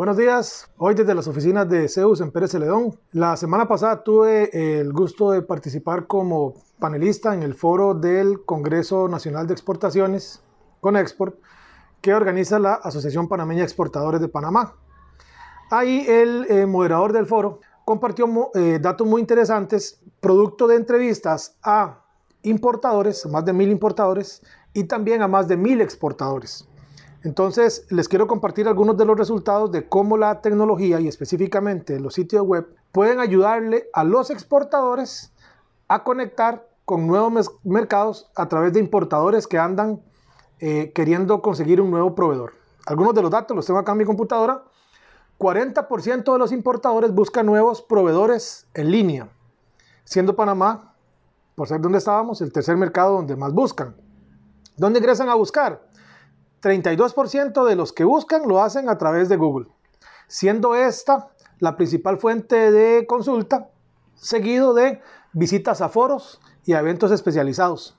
Buenos días, hoy desde las oficinas de Zeus en Pérez Celedón. La semana pasada tuve el gusto de participar como panelista en el foro del Congreso Nacional de Exportaciones, con Export, que organiza la Asociación Panameña Exportadores de Panamá. Ahí el eh, moderador del foro compartió eh, datos muy interesantes, producto de entrevistas a importadores, más de mil importadores, y también a más de mil exportadores. Entonces, les quiero compartir algunos de los resultados de cómo la tecnología y específicamente los sitios web pueden ayudarle a los exportadores a conectar con nuevos mercados a través de importadores que andan eh, queriendo conseguir un nuevo proveedor. Algunos de los datos los tengo acá en mi computadora. 40% de los importadores buscan nuevos proveedores en línea, siendo Panamá, por ser donde estábamos, el tercer mercado donde más buscan. ¿Dónde ingresan a buscar? 32% de los que buscan lo hacen a través de Google, siendo esta la principal fuente de consulta, seguido de visitas a foros y a eventos especializados.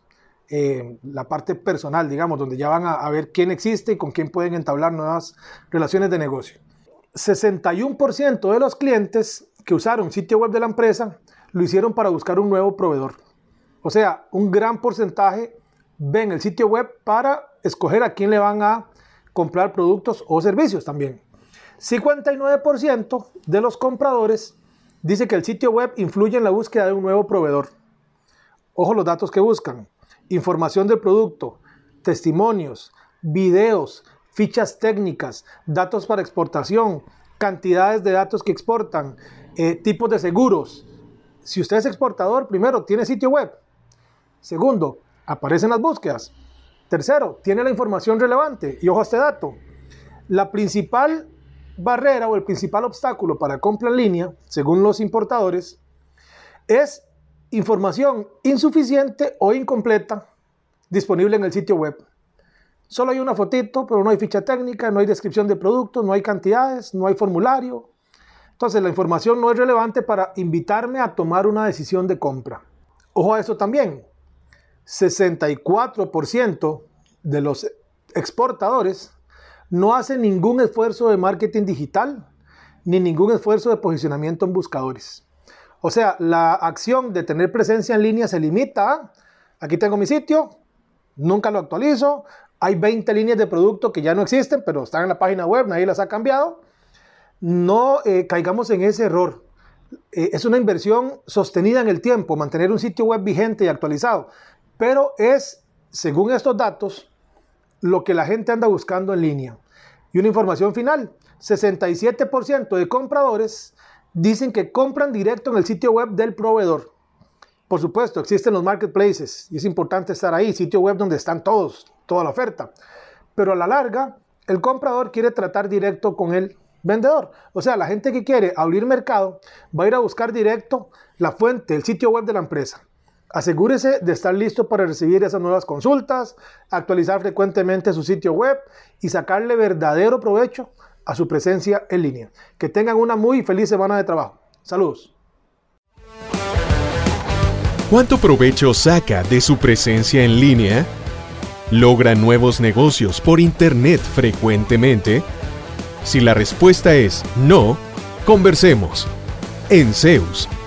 Eh, la parte personal, digamos, donde ya van a, ver quién existe y con quién pueden entablar nuevas relaciones de negocio. 61% de los clientes que usaron sitio web de la empresa lo hicieron para buscar un nuevo proveedor. O sea, un gran porcentaje ven el sitio web para escoger a quién le van a comprar productos o servicios también. 59% de los compradores dice que el sitio web influye en la búsqueda de un nuevo proveedor. Ojo los datos que buscan. Información del producto, testimonios, videos, fichas técnicas, datos para exportación, cantidades de datos que exportan, eh, tipos de seguros. Si usted es exportador, primero, tiene sitio web. Segundo, aparecen las búsquedas. Tercero, tiene la información relevante. Y ojo a este dato. La principal barrera o el principal obstáculo para compra en línea, según los importadores, es información insuficiente o incompleta disponible en el sitio web. Solo hay una fotito, pero no hay ficha técnica, no hay descripción de productos, no hay cantidades, no hay formulario. Entonces la información no es relevante para invitarme a tomar una decisión de compra. Ojo a eso también. 64% de los exportadores no hacen ningún esfuerzo de marketing digital ni ningún esfuerzo de posicionamiento en buscadores. O sea, la acción de tener presencia en línea se limita a, aquí tengo mi sitio, nunca lo actualizo, hay 20 líneas de producto que ya no existen, pero están en la página web, nadie las ha cambiado. No eh, caigamos en ese error. Eh, es una inversión sostenida en el tiempo, mantener un sitio web vigente y actualizado pero es, según estos datos, lo que la gente anda buscando en línea. Y una información final, 67% de compradores dicen que compran directo en el sitio web del proveedor. Por supuesto, existen los marketplaces y es importante estar ahí, sitio web donde están todos, toda la oferta. Pero a la larga, el comprador quiere tratar directo con el vendedor. O sea, la gente que quiere abrir mercado va a ir a buscar directo la fuente, el sitio web de la empresa. Asegúrese de estar listo para recibir esas nuevas consultas, actualizar frecuentemente su sitio web y sacarle verdadero provecho a su presencia en línea. Que tengan una muy feliz semana de trabajo. Saludos. ¿Cuánto provecho saca de su presencia en línea? ¿Logra nuevos negocios por Internet frecuentemente? Si la respuesta es no, conversemos. En Zeus